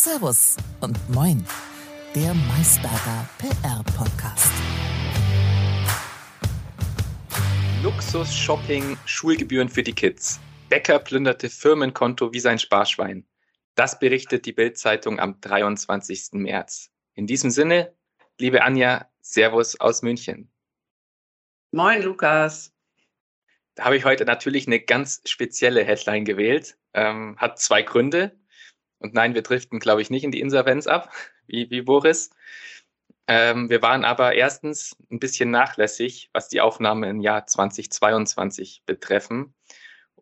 Servus und Moin, der Maisberger PR-Podcast. Luxus-Shopping, Schulgebühren für die Kids. Bäcker plünderte Firmenkonto wie sein Sparschwein. Das berichtet die Bild-Zeitung am 23. März. In diesem Sinne, liebe Anja, Servus aus München. Moin, Lukas. Da habe ich heute natürlich eine ganz spezielle Headline gewählt. Ähm, hat zwei Gründe. Und nein, wir driften, glaube ich, nicht in die Insolvenz ab, wie, wie Boris. Ähm, wir waren aber erstens ein bisschen nachlässig, was die Aufnahme im Jahr 2022 betreffen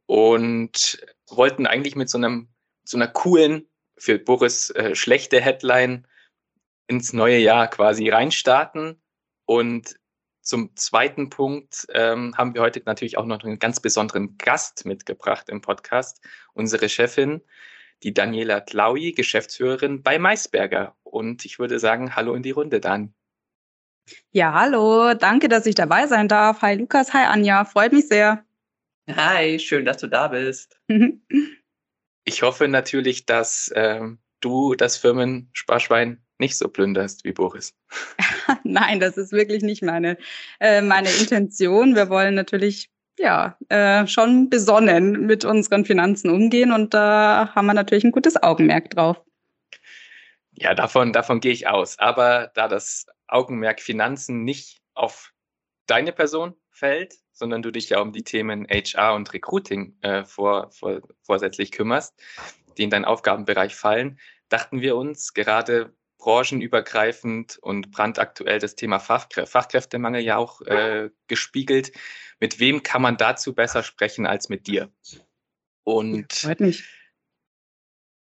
und wollten eigentlich mit so einem so einer coolen, für Boris äh, schlechte Headline ins neue Jahr quasi reinstarten und zum zweiten Punkt ähm, haben wir heute natürlich auch noch einen ganz besonderen Gast mitgebracht im Podcast, unsere Chefin, die Daniela Tlaui, Geschäftsführerin bei Maisberger. Und ich würde sagen, hallo in die Runde, Dan. Ja, hallo, danke, dass ich dabei sein darf. Hi Lukas, hi Anja, freut mich sehr. Hi, schön, dass du da bist. ich hoffe natürlich, dass ähm, du das Firmensparschwein nicht so plünderst wie Boris. Nein, das ist wirklich nicht meine, äh, meine Intention. Wir wollen natürlich ja äh, schon besonnen mit unseren Finanzen umgehen und da haben wir natürlich ein gutes Augenmerk drauf. Ja, davon, davon gehe ich aus. Aber da das Augenmerk Finanzen nicht auf deine Person fällt, sondern du dich ja um die Themen HR und Recruiting äh, vor, vor, vorsätzlich kümmerst, die in deinen Aufgabenbereich fallen, dachten wir uns, gerade branchenübergreifend und brandaktuell das Thema Fachkrä Fachkräftemangel ja auch äh, gespiegelt. Mit wem kann man dazu besser sprechen als mit dir? Und Freut mich.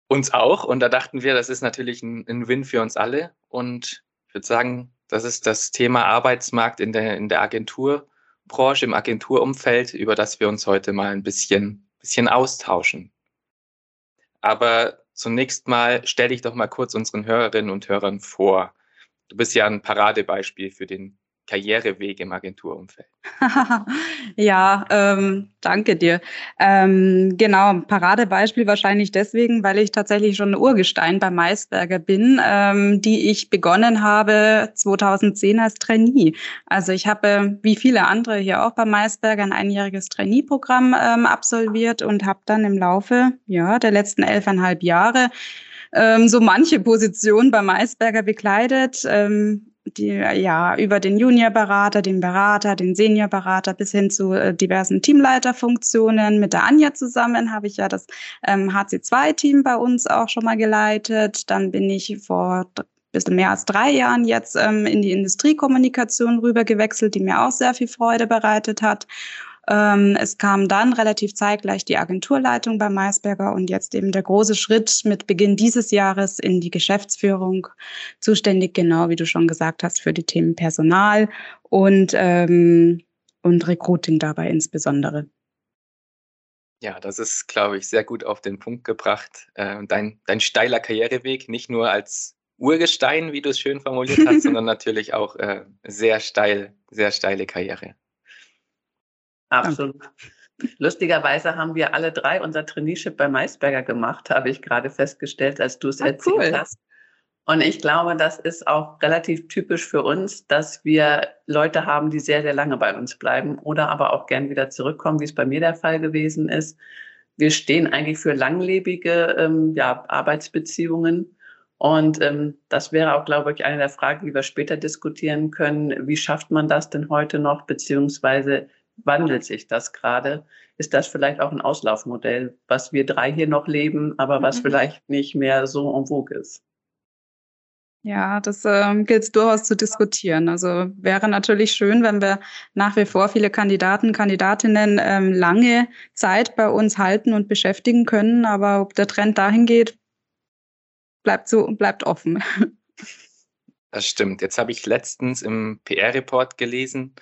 uns auch. Und da dachten wir, das ist natürlich ein, ein Win für uns alle. Und ich würde sagen, das ist das Thema Arbeitsmarkt in der, in der Agenturbranche, im Agenturumfeld, über das wir uns heute mal ein bisschen, bisschen austauschen. Aber zunächst mal stell dich doch mal kurz unseren Hörerinnen und Hörern vor. Du bist ja ein Paradebeispiel für den Karriereweg im Agenturumfeld? ja, ähm, danke dir. Ähm, genau, Paradebeispiel wahrscheinlich deswegen, weil ich tatsächlich schon ein Urgestein bei Maisberger bin, ähm, die ich begonnen habe 2010 als Trainee. Also ich habe, wie viele andere hier auch bei Maisberger, ein einjähriges Trainee-Programm ähm, absolviert und habe dann im Laufe ja, der letzten elfeinhalb Jahre ähm, so manche Position bei Maisberger bekleidet. Ähm, die, ja, über den Juniorberater, den Berater, den Seniorberater bis hin zu äh, diversen Teamleiterfunktionen. Mit der Anja zusammen habe ich ja das ähm, HC2-Team bei uns auch schon mal geleitet. Dann bin ich vor bisschen mehr als drei Jahren jetzt ähm, in die Industriekommunikation rüber gewechselt, die mir auch sehr viel Freude bereitet hat. Ähm, es kam dann relativ zeitgleich die Agenturleitung bei Maisberger und jetzt eben der große Schritt mit Beginn dieses Jahres in die Geschäftsführung, zuständig genau wie du schon gesagt hast für die Themen Personal und, ähm, und Recruiting dabei insbesondere. Ja, das ist, glaube ich, sehr gut auf den Punkt gebracht. Äh, dein, dein steiler Karriereweg, nicht nur als Urgestein, wie du es schön formuliert hast, sondern natürlich auch äh, sehr steil, sehr steile Karriere. Absolut. Lustigerweise haben wir alle drei unser Traineeship bei Maisberger gemacht, habe ich gerade festgestellt, als du es ah, erzählt cool. hast. Und ich glaube, das ist auch relativ typisch für uns, dass wir Leute haben, die sehr, sehr lange bei uns bleiben oder aber auch gern wieder zurückkommen, wie es bei mir der Fall gewesen ist. Wir stehen eigentlich für langlebige ähm, ja, Arbeitsbeziehungen. Und ähm, das wäre auch, glaube ich, eine der Fragen, die wir später diskutieren können. Wie schafft man das denn heute noch, beziehungsweise wandelt sich das gerade? Ist das vielleicht auch ein Auslaufmodell, was wir drei hier noch leben, aber was mhm. vielleicht nicht mehr so en vogue ist? Ja, das ähm, gilt es durchaus zu diskutieren. Also wäre natürlich schön, wenn wir nach wie vor viele Kandidaten, Kandidatinnen ähm, lange Zeit bei uns halten und beschäftigen können. Aber ob der Trend dahin geht, bleibt so bleibt offen. Das stimmt. Jetzt habe ich letztens im PR-Report gelesen,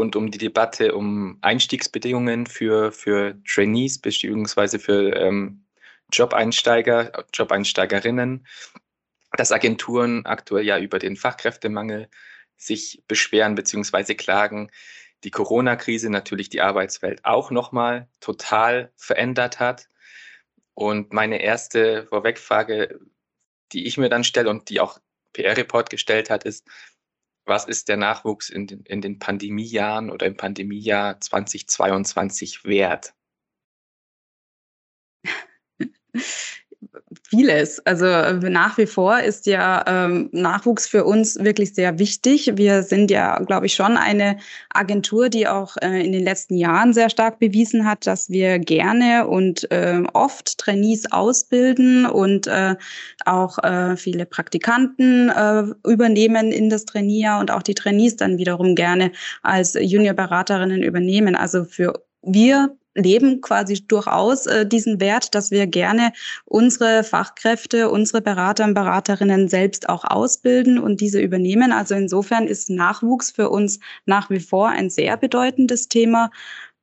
rund um die Debatte um Einstiegsbedingungen für, für Trainees beziehungsweise für ähm, Job-Einsteiger, Job-Einsteigerinnen, dass Agenturen aktuell ja über den Fachkräftemangel sich beschweren beziehungsweise klagen. Die Corona-Krise natürlich die Arbeitswelt auch nochmal total verändert hat. Und meine erste Vorwegfrage die ich mir dann stelle und die auch PR-Report gestellt hat, ist, was ist der Nachwuchs in den, in den Pandemiejahren oder im Pandemiejahr 2022 wert? Vieles. Also äh, nach wie vor ist ja ähm, Nachwuchs für uns wirklich sehr wichtig. Wir sind ja, glaube ich, schon eine Agentur, die auch äh, in den letzten Jahren sehr stark bewiesen hat, dass wir gerne und äh, oft Trainees ausbilden und äh, auch äh, viele Praktikanten äh, übernehmen in das Trainierjahr und auch die Trainees dann wiederum gerne als Juniorberaterinnen übernehmen. Also für wir leben quasi durchaus äh, diesen Wert, dass wir gerne unsere Fachkräfte, unsere Berater und Beraterinnen selbst auch ausbilden und diese übernehmen. Also insofern ist Nachwuchs für uns nach wie vor ein sehr bedeutendes Thema.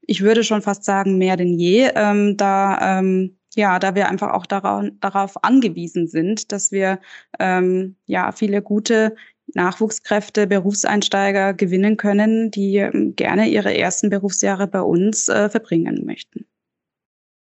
Ich würde schon fast sagen, mehr denn je, ähm, da ähm, ja, da wir einfach auch darauf, darauf angewiesen sind, dass wir ähm, ja viele gute Nachwuchskräfte, Berufseinsteiger gewinnen können, die ähm, gerne ihre ersten Berufsjahre bei uns äh, verbringen möchten.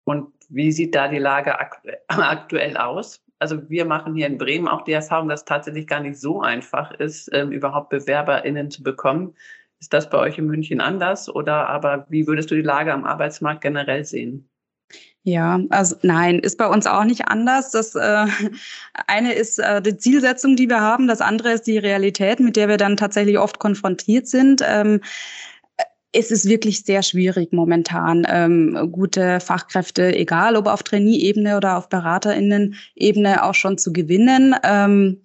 Und wie sieht da die Lage aktuell aus? Also wir machen hier in Bremen auch die Erfahrung, dass es tatsächlich gar nicht so einfach ist, ähm, überhaupt BewerberInnen zu bekommen. Ist das bei euch in München anders oder aber wie würdest du die Lage am Arbeitsmarkt generell sehen? Ja, also nein, ist bei uns auch nicht anders. Das äh, eine ist äh, die Zielsetzung, die wir haben, das andere ist die Realität, mit der wir dann tatsächlich oft konfrontiert sind. Ähm, es ist wirklich sehr schwierig momentan, ähm, gute Fachkräfte, egal ob auf Trainee-Ebene oder auf BeraterInnen-Ebene, auch schon zu gewinnen. Ähm,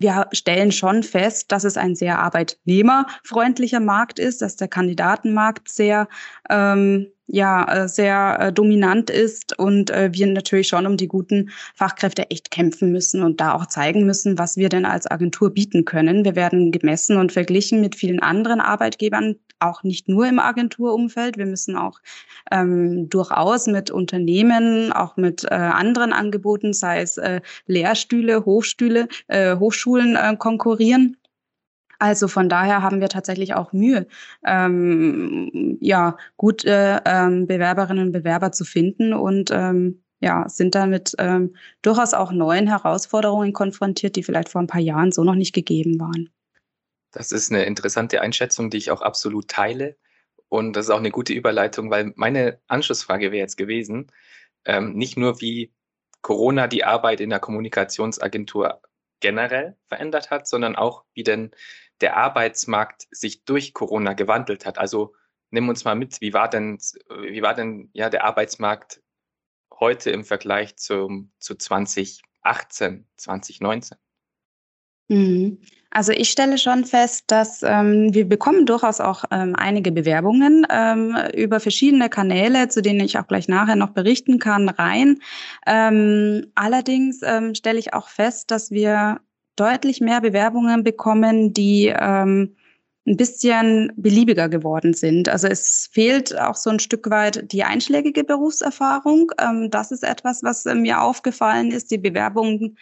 wir stellen schon fest, dass es ein sehr arbeitnehmerfreundlicher Markt ist, dass der Kandidatenmarkt sehr ähm, ja äh, sehr äh, dominant ist und äh, wir natürlich schon um die guten Fachkräfte echt kämpfen müssen und da auch zeigen müssen, was wir denn als Agentur bieten können. Wir werden gemessen und verglichen mit vielen anderen Arbeitgebern, auch nicht nur im Agenturumfeld. Wir müssen auch ähm, durchaus mit Unternehmen, auch mit äh, anderen Angeboten, sei es äh, Lehrstühle, Hochstühle, äh, Hochschulen äh, konkurrieren. Also von daher haben wir tatsächlich auch Mühe, ähm, ja, gute ähm, Bewerberinnen und Bewerber zu finden und ähm, ja, sind damit ähm, durchaus auch neuen Herausforderungen konfrontiert, die vielleicht vor ein paar Jahren so noch nicht gegeben waren. Das ist eine interessante Einschätzung, die ich auch absolut teile. Und das ist auch eine gute Überleitung, weil meine Anschlussfrage wäre jetzt gewesen, ähm, nicht nur wie Corona die Arbeit in der Kommunikationsagentur generell verändert hat, sondern auch wie denn der Arbeitsmarkt sich durch Corona gewandelt hat. Also nimm uns mal mit, wie war denn, wie war denn ja der Arbeitsmarkt heute im Vergleich zum, zu 2018, 2019? Mhm. Also ich stelle schon fest, dass ähm, wir bekommen durchaus auch ähm, einige Bewerbungen ähm, über verschiedene Kanäle, zu denen ich auch gleich nachher noch berichten kann, rein. Ähm, allerdings ähm, stelle ich auch fest, dass wir deutlich mehr Bewerbungen bekommen, die ähm, ein bisschen beliebiger geworden sind. Also es fehlt auch so ein Stück weit die einschlägige Berufserfahrung. Das ist etwas, was äh, mir aufgefallen ist. Die Bewerbungen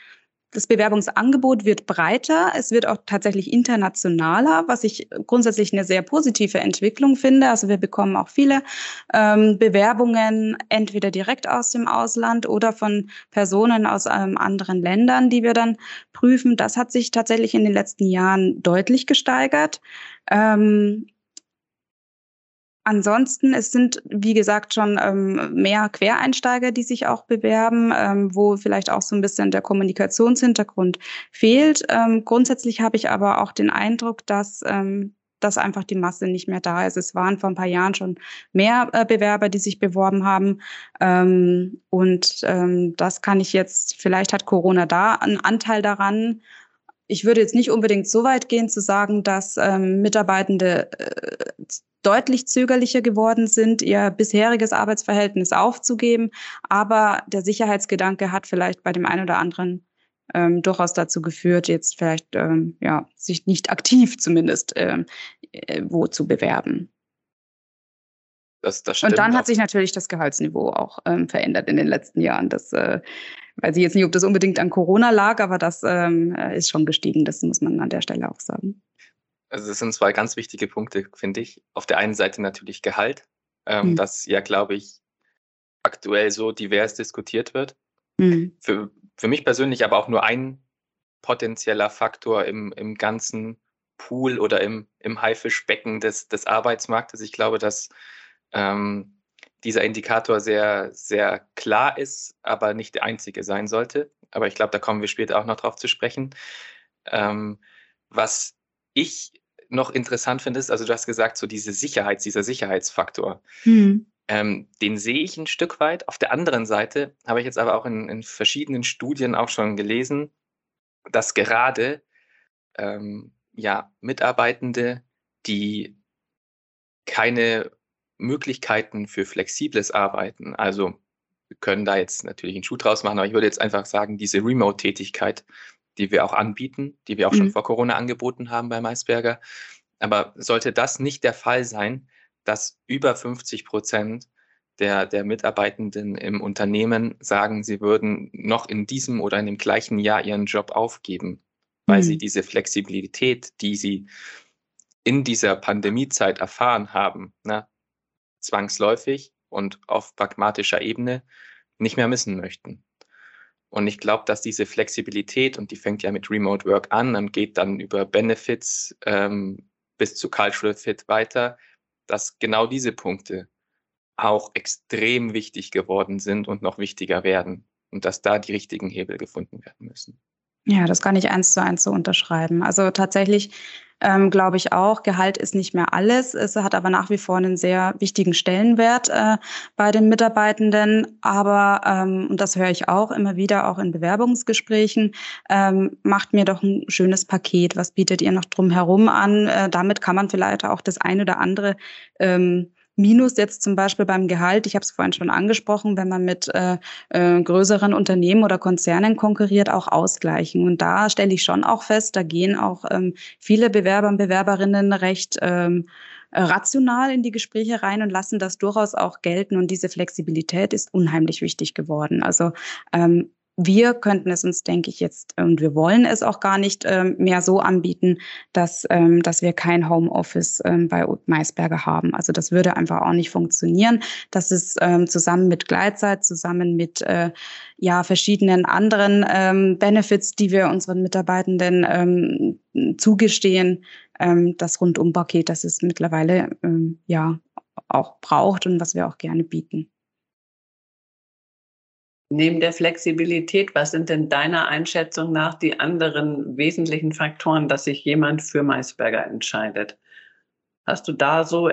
das Bewerbungsangebot wird breiter, es wird auch tatsächlich internationaler, was ich grundsätzlich eine sehr positive Entwicklung finde. Also wir bekommen auch viele ähm, Bewerbungen entweder direkt aus dem Ausland oder von Personen aus ähm, anderen Ländern, die wir dann prüfen. Das hat sich tatsächlich in den letzten Jahren deutlich gesteigert. Ähm, Ansonsten, es sind, wie gesagt, schon ähm, mehr Quereinsteiger, die sich auch bewerben, ähm, wo vielleicht auch so ein bisschen der Kommunikationshintergrund fehlt. Ähm, grundsätzlich habe ich aber auch den Eindruck, dass ähm, dass einfach die Masse nicht mehr da ist. Es waren vor ein paar Jahren schon mehr äh, Bewerber, die sich beworben haben. Ähm, und ähm, das kann ich jetzt, vielleicht hat Corona da einen Anteil daran, ich würde jetzt nicht unbedingt so weit gehen zu sagen, dass ähm, Mitarbeitende äh, deutlich zögerlicher geworden sind, ihr bisheriges Arbeitsverhältnis aufzugeben. Aber der Sicherheitsgedanke hat vielleicht bei dem einen oder anderen ähm, durchaus dazu geführt, jetzt vielleicht ähm, ja, sich nicht aktiv zumindest ähm, äh, wo zu bewerben. Das, das Und dann hat sich natürlich das Gehaltsniveau auch ähm, verändert in den letzten Jahren. Das äh, weiß ich jetzt nicht, ob das unbedingt an Corona lag, aber das ähm, ist schon gestiegen. Das muss man an der Stelle auch sagen. Also das sind zwei ganz wichtige Punkte, finde ich. Auf der einen Seite natürlich Gehalt, ähm, mhm. das ja, glaube ich, aktuell so divers diskutiert wird. Mhm. Für für mich persönlich aber auch nur ein potenzieller Faktor im, im ganzen Pool oder im, im Haifischbecken des, des Arbeitsmarktes. Ich glaube, dass ähm, dieser Indikator sehr, sehr klar ist, aber nicht der einzige sein sollte. Aber ich glaube, da kommen wir später auch noch drauf zu sprechen. Ähm, was ich noch interessant finde, ist, also du hast gesagt, so diese Sicherheit, dieser Sicherheitsfaktor. Mhm. Ähm, den sehe ich ein Stück weit. Auf der anderen Seite habe ich jetzt aber auch in, in verschiedenen Studien auch schon gelesen, dass gerade ähm, ja, Mitarbeitende, die keine Möglichkeiten für flexibles Arbeiten, also wir können da jetzt natürlich einen Schuh draus machen, aber ich würde jetzt einfach sagen, diese Remote-Tätigkeit, die wir auch anbieten, die wir auch mhm. schon vor Corona angeboten haben bei Maisberger. Aber sollte das nicht der Fall sein, dass über 50 Prozent der, der Mitarbeitenden im Unternehmen sagen, sie würden noch in diesem oder in dem gleichen Jahr ihren Job aufgeben, weil mhm. sie diese Flexibilität, die sie in dieser Pandemiezeit erfahren haben, ne, zwangsläufig und auf pragmatischer Ebene nicht mehr missen möchten. Und ich glaube, dass diese Flexibilität, und die fängt ja mit Remote Work an und geht dann über Benefits ähm, bis zu Cultural Fit weiter, dass genau diese Punkte auch extrem wichtig geworden sind und noch wichtiger werden und dass da die richtigen Hebel gefunden werden müssen. Ja, das kann ich eins zu eins so unterschreiben. Also tatsächlich ähm, glaube ich auch, Gehalt ist nicht mehr alles. Es hat aber nach wie vor einen sehr wichtigen Stellenwert äh, bei den Mitarbeitenden. Aber, ähm, und das höre ich auch immer wieder, auch in Bewerbungsgesprächen, ähm, macht mir doch ein schönes Paket. Was bietet ihr noch drumherum an? Äh, damit kann man vielleicht auch das ein oder andere ähm, Minus jetzt zum Beispiel beim Gehalt, ich habe es vorhin schon angesprochen, wenn man mit äh, äh, größeren Unternehmen oder Konzernen konkurriert, auch ausgleichen. Und da stelle ich schon auch fest, da gehen auch ähm, viele Bewerber und Bewerberinnen recht ähm, rational in die Gespräche rein und lassen das durchaus auch gelten. Und diese Flexibilität ist unheimlich wichtig geworden. Also ähm, wir könnten es uns, denke ich, jetzt, und wir wollen es auch gar nicht ähm, mehr so anbieten, dass, ähm, dass wir kein Homeoffice ähm, bei Maisberger haben. Also das würde einfach auch nicht funktionieren. Das ist ähm, zusammen mit Gleitzeit, zusammen mit äh, ja, verschiedenen anderen ähm, Benefits, die wir unseren Mitarbeitenden ähm, zugestehen, das Rundumpaket, das es mittlerweile ja auch braucht und was wir auch gerne bieten. Neben der Flexibilität, was sind denn deiner Einschätzung nach die anderen wesentlichen Faktoren, dass sich jemand für Maisberger entscheidet? Hast du da so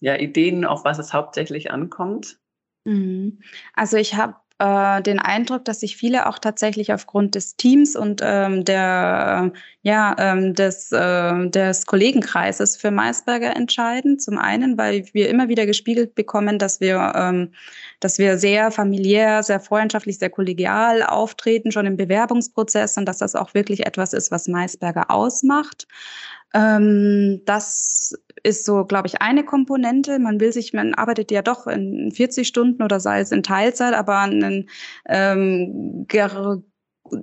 ja, Ideen, auf was es hauptsächlich ankommt? Mhm. Also ich habe äh, den Eindruck, dass sich viele auch tatsächlich aufgrund des Teams und ähm, der, ja, ähm, des, äh, des Kollegenkreises für Maisberger entscheiden. Zum einen, weil wir immer wieder gespiegelt bekommen, dass wir, ähm, dass wir sehr familiär, sehr freundschaftlich, sehr kollegial auftreten, schon im Bewerbungsprozess und dass das auch wirklich etwas ist, was Maisberger ausmacht. Ähm, das ist so, glaube ich, eine Komponente. Man will sich, man arbeitet ja doch in 40 Stunden oder sei es in Teilzeit, aber einen ähm,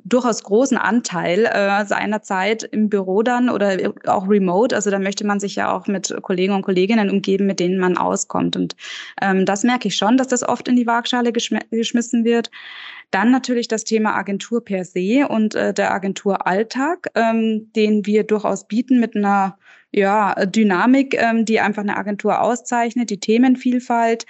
durchaus großen Anteil äh, seiner Zeit im Büro dann oder auch remote. Also da möchte man sich ja auch mit Kollegen und Kolleginnen umgeben, mit denen man auskommt. Und ähm, das merke ich schon, dass das oft in die Waagschale geschm geschmissen wird. Dann natürlich das Thema Agentur per se und äh, der Agenturalltag, ähm, den wir durchaus bieten mit einer ja, Dynamik, ähm, die einfach eine Agentur auszeichnet, die Themenvielfalt.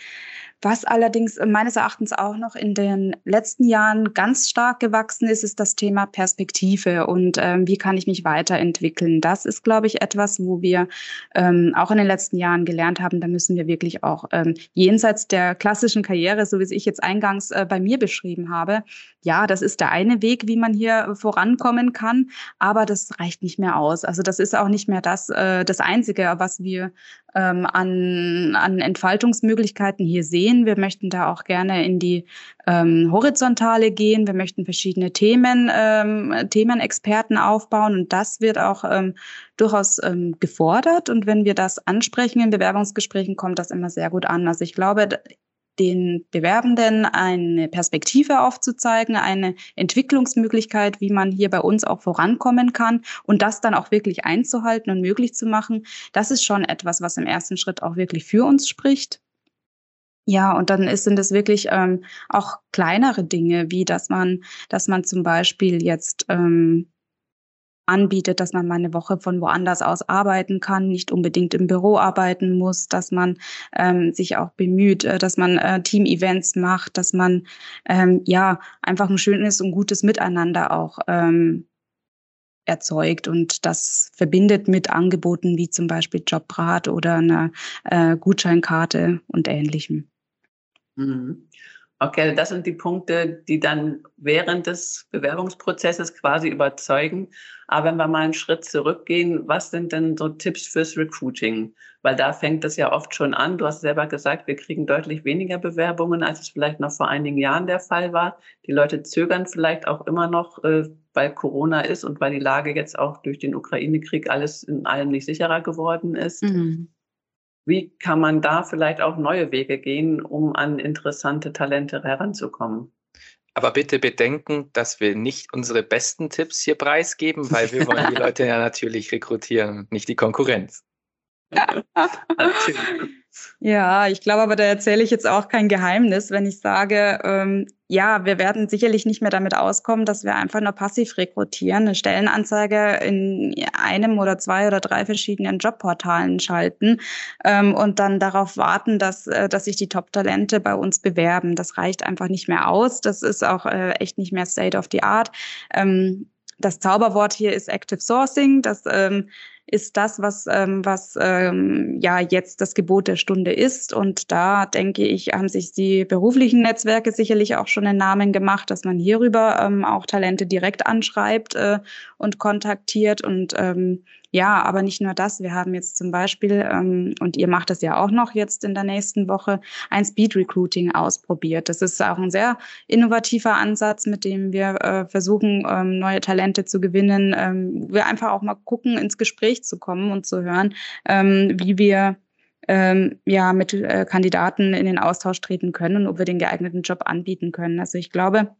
Was allerdings meines Erachtens auch noch in den letzten Jahren ganz stark gewachsen ist, ist das Thema Perspektive und ähm, wie kann ich mich weiterentwickeln. Das ist, glaube ich, etwas, wo wir ähm, auch in den letzten Jahren gelernt haben, da müssen wir wirklich auch ähm, jenseits der klassischen Karriere, so wie es ich jetzt eingangs äh, bei mir beschrieben habe, ja, das ist der eine Weg, wie man hier vorankommen kann, aber das reicht nicht mehr aus. Also das ist auch nicht mehr das, äh, das Einzige, was wir ähm, an, an Entfaltungsmöglichkeiten hier sehen. Wir möchten da auch gerne in die ähm, Horizontale gehen. Wir möchten verschiedene Themen, ähm, Themenexperten aufbauen und das wird auch ähm, durchaus ähm, gefordert. Und wenn wir das ansprechen in Bewerbungsgesprächen, kommt das immer sehr gut an. Also ich glaube, den Bewerbenden eine Perspektive aufzuzeigen, eine Entwicklungsmöglichkeit, wie man hier bei uns auch vorankommen kann und das dann auch wirklich einzuhalten und möglich zu machen. Das ist schon etwas, was im ersten Schritt auch wirklich für uns spricht. Ja, und dann ist, sind es wirklich ähm, auch kleinere Dinge, wie dass man, dass man zum Beispiel jetzt ähm, anbietet, dass man mal eine Woche von woanders aus arbeiten kann, nicht unbedingt im Büro arbeiten muss, dass man ähm, sich auch bemüht, äh, dass man äh, Team-Events macht, dass man ähm, ja einfach ein schönes und gutes Miteinander auch ähm, erzeugt und das verbindet mit Angeboten wie zum Beispiel Jobrat oder eine äh, Gutscheinkarte und ähnlichem. Mhm. Okay, das sind die Punkte, die dann während des Bewerbungsprozesses quasi überzeugen. Aber wenn wir mal einen Schritt zurückgehen, was sind denn so Tipps fürs Recruiting? Weil da fängt es ja oft schon an. Du hast selber gesagt, wir kriegen deutlich weniger Bewerbungen, als es vielleicht noch vor einigen Jahren der Fall war. Die Leute zögern vielleicht auch immer noch, äh, weil Corona ist und weil die Lage jetzt auch durch den Ukraine-Krieg alles in allem nicht sicherer geworden ist. Mhm. Wie kann man da vielleicht auch neue Wege gehen, um an interessante Talente heranzukommen? Aber bitte bedenken, dass wir nicht unsere besten Tipps hier preisgeben, weil wir wollen die Leute ja natürlich rekrutieren, nicht die Konkurrenz. Ja, ich glaube aber, da erzähle ich jetzt auch kein Geheimnis, wenn ich sage, ähm, ja, wir werden sicherlich nicht mehr damit auskommen, dass wir einfach nur passiv rekrutieren, eine Stellenanzeige in einem oder zwei oder drei verschiedenen Jobportalen schalten ähm, und dann darauf warten, dass, äh, dass sich die Top-Talente bei uns bewerben. Das reicht einfach nicht mehr aus. Das ist auch äh, echt nicht mehr State of the Art. Ähm, das Zauberwort hier ist Active Sourcing. Das ähm, ist das, was, ähm, was ähm, ja jetzt das Gebot der Stunde ist. Und da denke ich, haben sich die beruflichen Netzwerke sicherlich auch schon einen Namen gemacht, dass man hierüber ähm, auch Talente direkt anschreibt äh, und kontaktiert und ähm, ja, aber nicht nur das. Wir haben jetzt zum Beispiel, ähm, und ihr macht das ja auch noch jetzt in der nächsten Woche, ein Speed Recruiting ausprobiert. Das ist auch ein sehr innovativer Ansatz, mit dem wir äh, versuchen, ähm, neue Talente zu gewinnen. Ähm, wir einfach auch mal gucken, ins Gespräch zu kommen und zu hören, ähm, wie wir ähm, ja mit äh, Kandidaten in den Austausch treten können und ob wir den geeigneten Job anbieten können. Also ich glaube,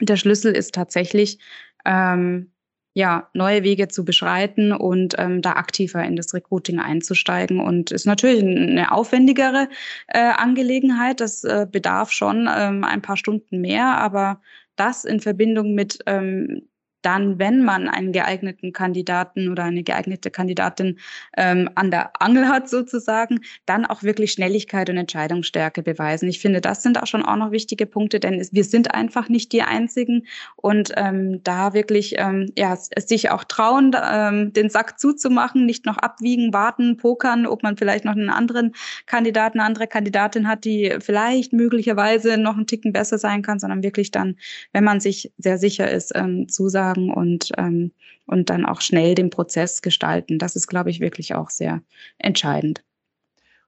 der Schlüssel ist tatsächlich ähm, ja, neue Wege zu beschreiten und ähm, da aktiver in das Recruiting einzusteigen. Und ist natürlich eine aufwendigere äh, Angelegenheit. Das äh, bedarf schon ähm, ein paar Stunden mehr, aber das in Verbindung mit ähm, dann, wenn man einen geeigneten Kandidaten oder eine geeignete Kandidatin ähm, an der Angel hat sozusagen, dann auch wirklich Schnelligkeit und Entscheidungsstärke beweisen. Ich finde, das sind auch schon auch noch wichtige Punkte, denn es, wir sind einfach nicht die Einzigen und ähm, da wirklich ähm, ja, sich auch trauen, ähm, den Sack zuzumachen, nicht noch abwiegen, warten, pokern, ob man vielleicht noch einen anderen Kandidaten, eine andere Kandidatin hat, die vielleicht möglicherweise noch einen Ticken besser sein kann, sondern wirklich dann, wenn man sich sehr sicher ist, ähm, zusagen sagen und, ähm, und dann auch schnell den Prozess gestalten. Das ist, glaube ich, wirklich auch sehr entscheidend.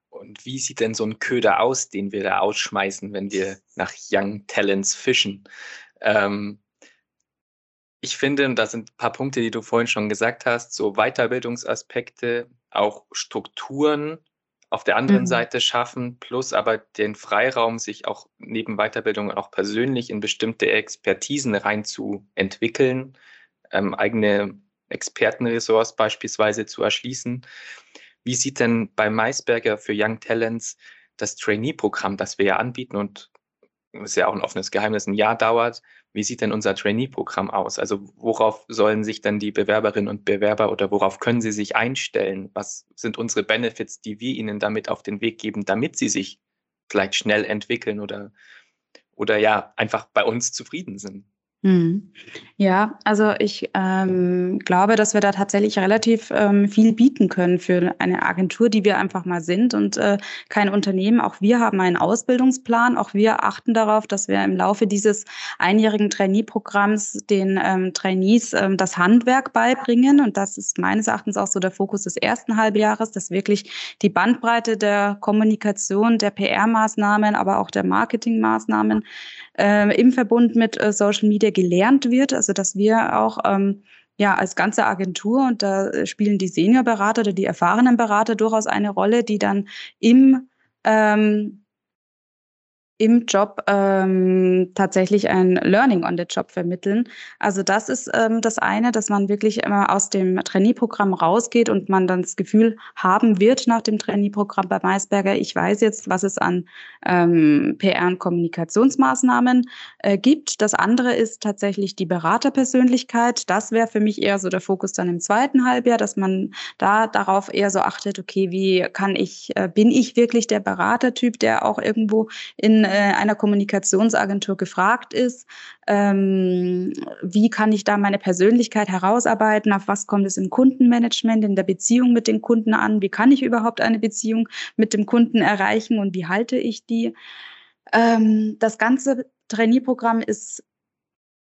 Und wie sieht denn so ein Köder aus, den wir da ausschmeißen, wenn wir nach Young Talents fischen? Ähm, ich finde, und das sind ein paar Punkte, die du vorhin schon gesagt hast, so Weiterbildungsaspekte, auch Strukturen auf der anderen mhm. Seite schaffen, plus aber den Freiraum, sich auch neben Weiterbildung auch persönlich in bestimmte Expertisen reinzuentwickeln, ähm, eigene Expertenressorts beispielsweise zu erschließen. Wie sieht denn bei Maisberger für Young Talents das Trainee-Programm, das wir ja anbieten und ist ja auch ein offenes Geheimnis, ein Jahr dauert, wie sieht denn unser Trainee-Programm aus? Also worauf sollen sich dann die Bewerberinnen und Bewerber oder worauf können sie sich einstellen? Was sind unsere Benefits, die wir ihnen damit auf den Weg geben, damit sie sich vielleicht schnell entwickeln oder, oder ja, einfach bei uns zufrieden sind? Hm. Ja, also ich ähm, glaube, dass wir da tatsächlich relativ ähm, viel bieten können für eine Agentur, die wir einfach mal sind und äh, kein Unternehmen. Auch wir haben einen Ausbildungsplan. Auch wir achten darauf, dass wir im Laufe dieses einjährigen Trainee-Programms den ähm, Trainees ähm, das Handwerk beibringen. Und das ist meines Erachtens auch so der Fokus des ersten Halbjahres, dass wirklich die Bandbreite der Kommunikation, der PR-Maßnahmen, aber auch der Marketing-Maßnahmen äh, im Verbund mit äh, Social Media gelernt wird. Also dass wir auch ähm, ja als ganze Agentur und da spielen die Seniorberater oder die erfahrenen Berater durchaus eine Rolle, die dann im ähm, im Job ähm, tatsächlich ein Learning on the Job vermitteln. Also das ist ähm, das eine, dass man wirklich immer aus dem Trainee-Programm rausgeht und man dann das Gefühl haben wird nach dem Trainee-Programm bei Maisberger, ich weiß jetzt, was es an ähm, PR- und Kommunikationsmaßnahmen äh, gibt. Das andere ist tatsächlich die Beraterpersönlichkeit. Das wäre für mich eher so der Fokus dann im zweiten Halbjahr, dass man da darauf eher so achtet, okay, wie kann ich, äh, bin ich wirklich der Beratertyp, der auch irgendwo in einer Kommunikationsagentur gefragt ist. Ähm, wie kann ich da meine Persönlichkeit herausarbeiten? Auf was kommt es im Kundenmanagement, in der Beziehung mit den Kunden an? Wie kann ich überhaupt eine Beziehung mit dem Kunden erreichen und wie halte ich die? Ähm, das ganze Trainee-Programm ist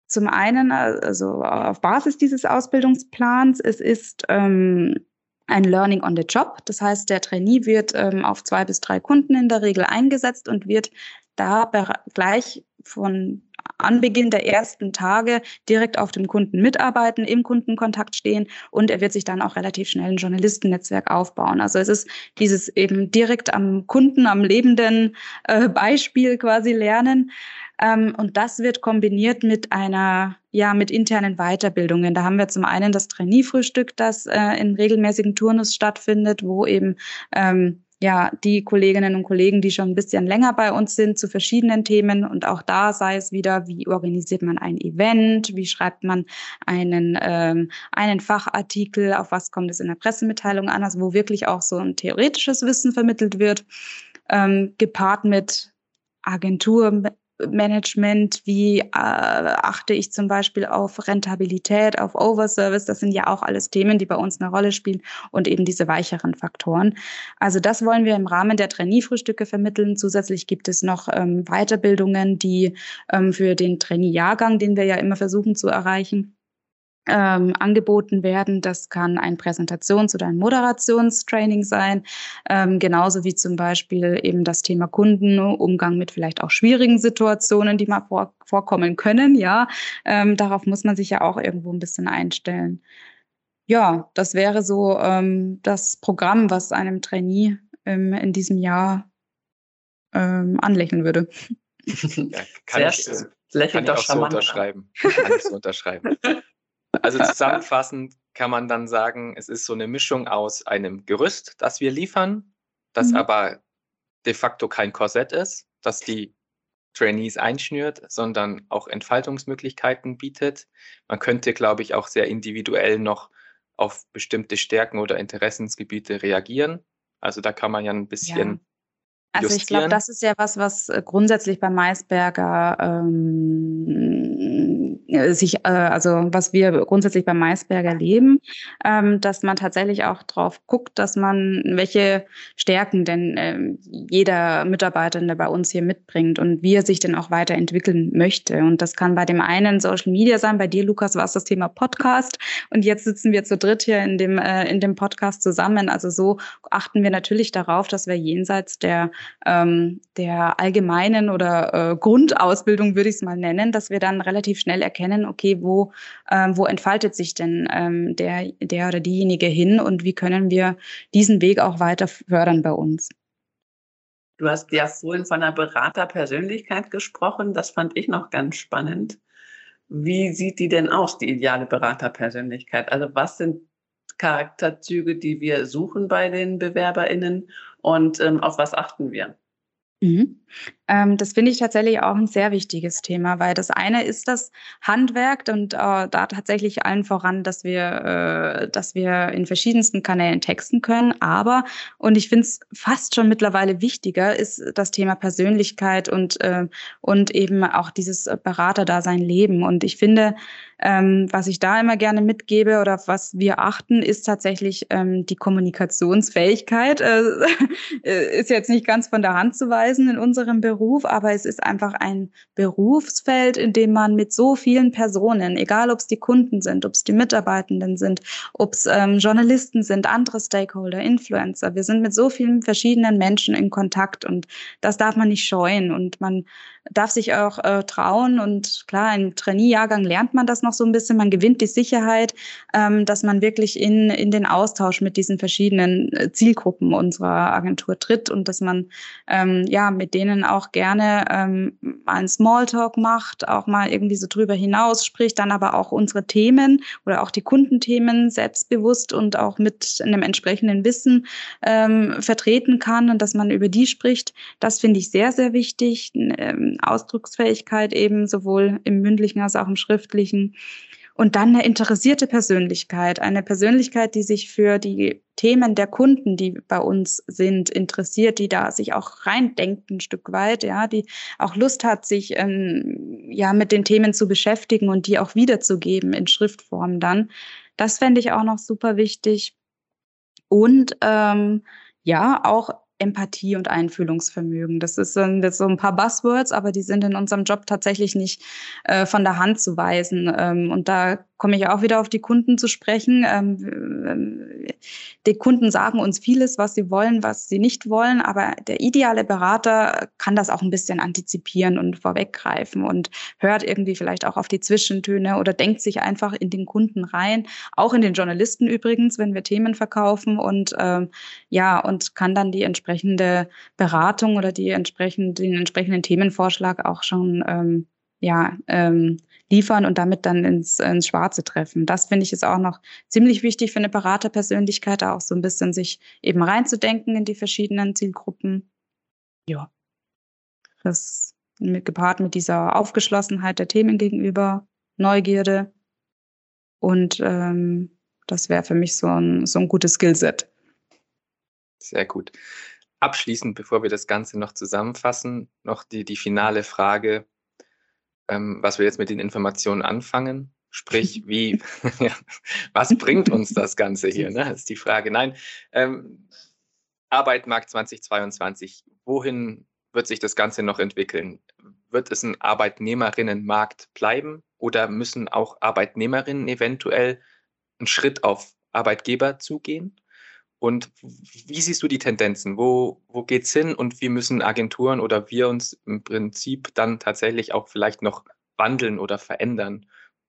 zum einen, also auf Basis dieses Ausbildungsplans, es ist ähm, ein Learning on the Job. Das heißt, der Trainee wird ähm, auf zwei bis drei Kunden in der Regel eingesetzt und wird da gleich von Anbeginn der ersten Tage direkt auf dem Kunden mitarbeiten, im Kundenkontakt stehen und er wird sich dann auch relativ schnell ein Journalistennetzwerk aufbauen. Also es ist dieses eben direkt am Kunden, am lebenden äh, Beispiel quasi lernen. Ähm, und das wird kombiniert mit einer, ja, mit internen Weiterbildungen. Da haben wir zum einen das Trainee-Frühstück, das äh, in regelmäßigen Turnus stattfindet, wo eben ähm, ja, die Kolleginnen und Kollegen, die schon ein bisschen länger bei uns sind, zu verschiedenen Themen. Und auch da sei es wieder, wie organisiert man ein Event, wie schreibt man einen, ähm, einen Fachartikel, auf was kommt es in der Pressemitteilung an, also wo wirklich auch so ein theoretisches Wissen vermittelt wird, ähm, gepaart mit Agentur, Management, wie äh, achte ich zum Beispiel auf Rentabilität, auf Overservice, das sind ja auch alles Themen, die bei uns eine Rolle spielen und eben diese weicheren Faktoren. Also das wollen wir im Rahmen der Trainee-Frühstücke vermitteln. Zusätzlich gibt es noch ähm, Weiterbildungen, die ähm, für den Trainee-Jahrgang, den wir ja immer versuchen zu erreichen, ähm, angeboten werden. Das kann ein Präsentations- oder ein Moderationstraining sein, ähm, genauso wie zum Beispiel eben das Thema Kunden, Umgang mit vielleicht auch schwierigen Situationen, die mal vor, vorkommen können. Ja, ähm, darauf muss man sich ja auch irgendwo ein bisschen einstellen. Ja, das wäre so ähm, das Programm, was einem Trainee ähm, in diesem Jahr ähm, anlächeln würde. Ja, kann Sehr ich, schön. Kann ich auch so unterschreiben. Kann ich so unterschreiben. Also zusammenfassend kann man dann sagen, es ist so eine Mischung aus einem Gerüst, das wir liefern, das mhm. aber de facto kein Korsett ist, das die Trainees einschnürt, sondern auch Entfaltungsmöglichkeiten bietet. Man könnte, glaube ich, auch sehr individuell noch auf bestimmte Stärken oder Interessensgebiete reagieren. Also da kann man ja ein bisschen ja. Also justieren. ich glaube, das ist ja was, was äh, grundsätzlich bei Maisberger ähm, sich, äh, also was wir grundsätzlich bei Maisberger leben, ähm, dass man tatsächlich auch drauf guckt, dass man welche Stärken denn ähm, jeder Mitarbeitende bei uns hier mitbringt und wie er sich denn auch weiterentwickeln möchte. Und das kann bei dem einen Social Media sein. Bei dir, Lukas, war es das Thema Podcast. Und jetzt sitzen wir zu dritt hier in dem, äh, in dem Podcast zusammen. Also so achten wir natürlich darauf, dass wir jenseits der ähm, der allgemeinen oder äh, Grundausbildung, würde ich es mal nennen, dass wir dann relativ schnell erkennen, okay, wo, ähm, wo entfaltet sich denn ähm, der, der oder diejenige hin und wie können wir diesen Weg auch weiter fördern bei uns. Du hast ja vorhin von einer Beraterpersönlichkeit gesprochen. Das fand ich noch ganz spannend. Wie sieht die denn aus, die ideale Beraterpersönlichkeit? Also was sind Charakterzüge, die wir suchen bei den BewerberInnen und ähm, auf was achten wir? Mhm. Ähm, das finde ich tatsächlich auch ein sehr wichtiges Thema, weil das eine ist das Handwerk und äh, da tatsächlich allen voran, dass wir, äh, dass wir in verschiedensten Kanälen texten können. Aber, und ich finde es fast schon mittlerweile wichtiger, ist das Thema Persönlichkeit und, äh, und eben auch dieses Beraterdasein leben. Und ich finde, ähm, was ich da immer gerne mitgebe oder was wir achten, ist tatsächlich ähm, die Kommunikationsfähigkeit. Äh, ist jetzt nicht ganz von der Hand zu weisen in unserem Beruf, aber es ist einfach ein Berufsfeld, in dem man mit so vielen Personen, egal ob es die Kunden sind, ob es die Mitarbeitenden sind, ob es ähm, Journalisten sind, andere Stakeholder, Influencer, wir sind mit so vielen verschiedenen Menschen in Kontakt und das darf man nicht scheuen und man darf sich auch äh, trauen und klar, im Trainee-Jahrgang lernt man das noch so ein bisschen, man gewinnt die Sicherheit, ähm, dass man wirklich in, in den Austausch mit diesen verschiedenen äh, Zielgruppen unserer Agentur tritt und dass man ähm, ja mit denen auch gerne ähm, mal einen Smalltalk macht, auch mal irgendwie so drüber hinaus spricht, dann aber auch unsere Themen oder auch die Kundenthemen selbstbewusst und auch mit einem entsprechenden Wissen ähm, vertreten kann und dass man über die spricht. Das finde ich sehr, sehr wichtig. Ähm, Ausdrucksfähigkeit eben sowohl im mündlichen als auch im schriftlichen. Und dann eine interessierte Persönlichkeit, eine Persönlichkeit, die sich für die Themen der Kunden, die bei uns sind, interessiert, die da sich auch reindenkt ein Stück weit, ja, die auch Lust hat, sich ähm, ja mit den Themen zu beschäftigen und die auch wiederzugeben in Schriftform dann. Das fände ich auch noch super wichtig. Und ähm, ja, auch Empathie und Einfühlungsvermögen. Das ist jetzt so ein paar Buzzwords, aber die sind in unserem Job tatsächlich nicht äh, von der Hand zu weisen. Ähm, und da komme ich auch wieder auf die Kunden zu sprechen. Ähm, die Kunden sagen uns vieles, was sie wollen, was sie nicht wollen, aber der ideale Berater kann das auch ein bisschen antizipieren und vorweggreifen und hört irgendwie vielleicht auch auf die Zwischentöne oder denkt sich einfach in den Kunden rein, auch in den Journalisten übrigens, wenn wir Themen verkaufen und ähm, ja, und kann dann die entsprechende Beratung oder die entsprechend, den entsprechenden Themenvorschlag auch schon ähm, ja, ähm, liefern und damit dann ins, ins Schwarze treffen. Das finde ich ist auch noch ziemlich wichtig für eine Beraterpersönlichkeit, da auch so ein bisschen sich eben reinzudenken in die verschiedenen Zielgruppen. Ja. Das mit, gepaart mit dieser Aufgeschlossenheit der Themen gegenüber, Neugierde. Und ähm, das wäre für mich so ein, so ein gutes Skillset. Sehr gut. Abschließend, bevor wir das Ganze noch zusammenfassen, noch die, die finale Frage ähm, was wir jetzt mit den Informationen anfangen. Sprich, wie, was bringt uns das Ganze hier? Ne? Das ist die Frage. Nein, ähm, Arbeitmarkt 2022, wohin wird sich das Ganze noch entwickeln? Wird es ein Arbeitnehmerinnenmarkt bleiben oder müssen auch Arbeitnehmerinnen eventuell einen Schritt auf Arbeitgeber zugehen? Und wie siehst du die Tendenzen? Wo, wo es hin und wie müssen Agenturen oder wir uns im Prinzip dann tatsächlich auch vielleicht noch wandeln oder verändern,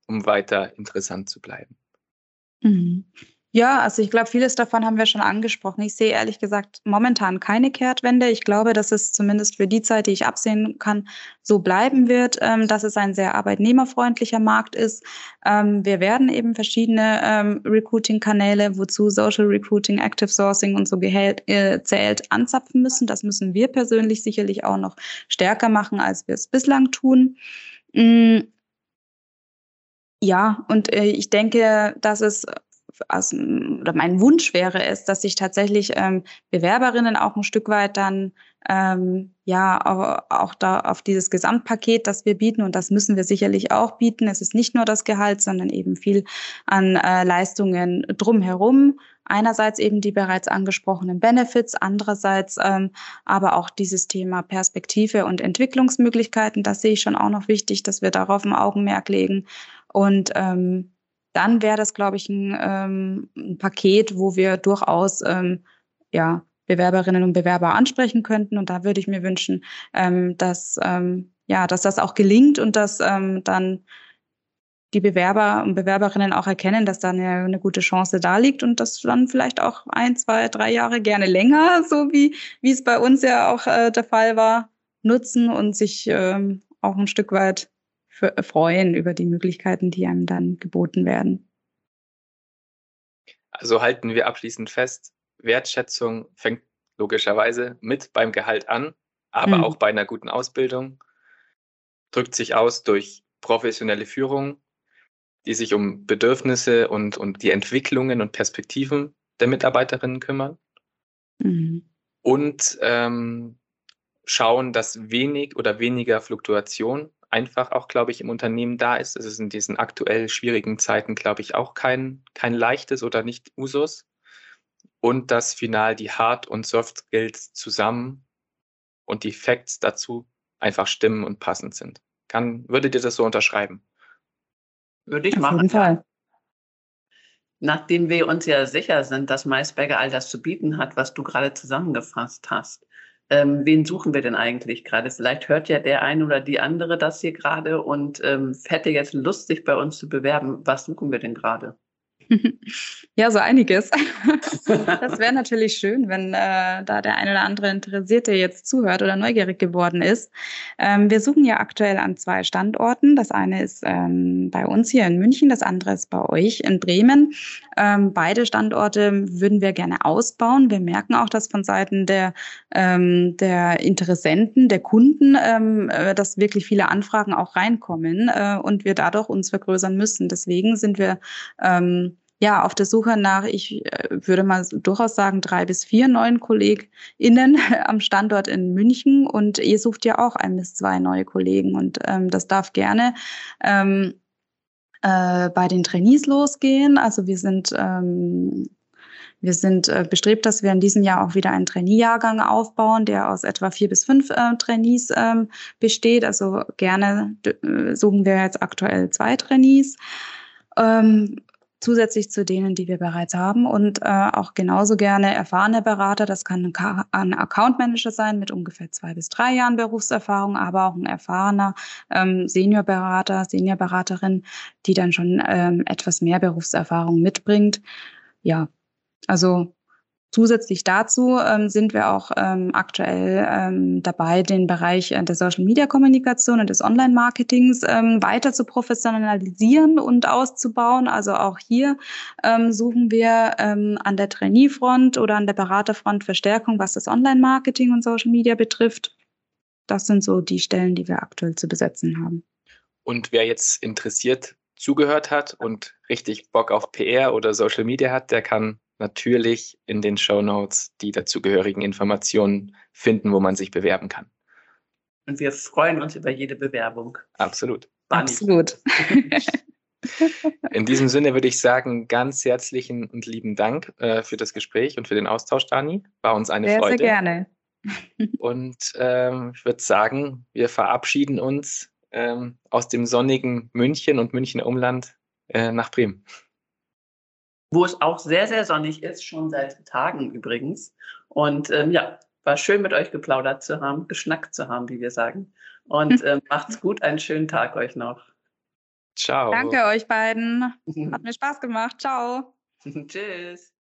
um weiter interessant zu bleiben? Mhm. Ja, also ich glaube, vieles davon haben wir schon angesprochen. Ich sehe ehrlich gesagt momentan keine Kehrtwende. Ich glaube, dass es zumindest für die Zeit, die ich absehen kann, so bleiben wird, ähm, dass es ein sehr arbeitnehmerfreundlicher Markt ist. Ähm, wir werden eben verschiedene ähm, Recruiting-Kanäle, wozu Social Recruiting, Active Sourcing und so äh, zählt, anzapfen müssen. Das müssen wir persönlich sicherlich auch noch stärker machen, als wir es bislang tun. Mm. Ja, und äh, ich denke, dass es aus, oder mein Wunsch wäre es, dass sich tatsächlich ähm, Bewerberinnen auch ein Stück weit dann ähm, ja auch, da auf dieses Gesamtpaket, das wir bieten und das müssen wir sicherlich auch bieten. Es ist nicht nur das Gehalt, sondern eben viel an äh, Leistungen drumherum. Einerseits eben die bereits angesprochenen Benefits, andererseits ähm, aber auch dieses Thema Perspektive und Entwicklungsmöglichkeiten. Das sehe ich schon auch noch wichtig, dass wir darauf ein Augenmerk legen. Und ähm, dann wäre das, glaube ich, ein, ähm, ein, Paket, wo wir durchaus ähm, ja, Bewerberinnen und Bewerber ansprechen könnten. Und da würde ich mir wünschen, ähm, dass, ähm, ja, dass das auch gelingt und dass ähm, dann die Bewerber und Bewerberinnen auch erkennen, dass da eine, eine, gute Chance da liegt und das dann vielleicht auch ein, zwei, drei Jahre gerne länger, so wie, wie es bei uns ja auch äh, der Fall war, nutzen und sich ähm, auch ein Stück weit freuen über die Möglichkeiten, die einem dann geboten werden. Also halten wir abschließend fest, Wertschätzung fängt logischerweise mit beim Gehalt an, aber mhm. auch bei einer guten Ausbildung, drückt sich aus durch professionelle Führung, die sich um Bedürfnisse und, und die Entwicklungen und Perspektiven der Mitarbeiterinnen kümmern. Mhm. Und ähm, schauen, dass wenig oder weniger Fluktuation einfach auch, glaube ich, im Unternehmen da ist. Es ist in diesen aktuell schwierigen Zeiten, glaube ich, auch kein, kein leichtes oder nicht Usus. Und dass final die Hard- und Soft Skills zusammen und die Facts dazu einfach stimmen und passend sind. Kann, würdet ihr das so unterschreiben? Würde ich machen. Auf jeden Fall. Nachdem wir uns ja sicher sind, dass Maisberger all das zu bieten hat, was du gerade zusammengefasst hast, ähm, wen suchen wir denn eigentlich gerade? Vielleicht hört ja der eine oder die andere das hier gerade und ähm, hätte jetzt Lust, sich bei uns zu bewerben. Was suchen wir denn gerade? Ja, so einiges. Das wäre natürlich schön, wenn äh, da der eine oder andere Interessierte jetzt zuhört oder neugierig geworden ist. Ähm, wir suchen ja aktuell an zwei Standorten. Das eine ist ähm, bei uns hier in München, das andere ist bei euch in Bremen. Ähm, beide Standorte würden wir gerne ausbauen. Wir merken auch, dass von Seiten der, ähm, der Interessenten, der Kunden, ähm, äh, dass wirklich viele Anfragen auch reinkommen äh, und wir dadurch uns vergrößern müssen. Deswegen sind wir ähm, ja, auf der Suche nach, ich äh, würde mal durchaus sagen, drei bis vier neuen KollegInnen am Standort in München. Und ihr sucht ja auch ein bis zwei neue Kollegen. Und ähm, das darf gerne ähm, äh, bei den Trainees losgehen. Also wir sind ähm, wir sind äh, bestrebt, dass wir in diesem Jahr auch wieder einen Trainee-Jahrgang aufbauen, der aus etwa vier bis fünf äh, Trainees ähm, besteht. Also gerne äh, suchen wir jetzt aktuell zwei Trainees. Ähm, zusätzlich zu denen, die wir bereits haben und äh, auch genauso gerne erfahrene Berater. Das kann ein, ein Account Manager sein mit ungefähr zwei bis drei Jahren Berufserfahrung, aber auch ein erfahrener ähm, Seniorberater, Seniorberaterin, die dann schon ähm, etwas mehr Berufserfahrung mitbringt. Ja, also Zusätzlich dazu ähm, sind wir auch ähm, aktuell ähm, dabei, den Bereich äh, der Social Media Kommunikation und des Online Marketings ähm, weiter zu professionalisieren und auszubauen. Also auch hier ähm, suchen wir ähm, an der Trainee-Front oder an der Beraterfront Verstärkung, was das Online Marketing und Social Media betrifft. Das sind so die Stellen, die wir aktuell zu besetzen haben. Und wer jetzt interessiert zugehört hat und richtig Bock auf PR oder Social Media hat, der kann natürlich in den Show Notes die dazugehörigen Informationen finden, wo man sich bewerben kann. Und wir freuen uns über jede Bewerbung. Absolut. Absolut. In diesem Sinne würde ich sagen, ganz herzlichen und lieben Dank äh, für das Gespräch und für den Austausch, Dani. War uns eine sehr, Freude. Sehr gerne. Und ähm, ich würde sagen, wir verabschieden uns ähm, aus dem sonnigen München und Münchner Umland äh, nach Bremen wo es auch sehr, sehr sonnig ist, schon seit Tagen übrigens. Und ähm, ja, war schön mit euch geplaudert zu haben, geschnackt zu haben, wie wir sagen. Und ähm, macht's gut, einen schönen Tag euch noch. Ciao. Danke euch beiden. Hat mir Spaß gemacht. Ciao. Tschüss.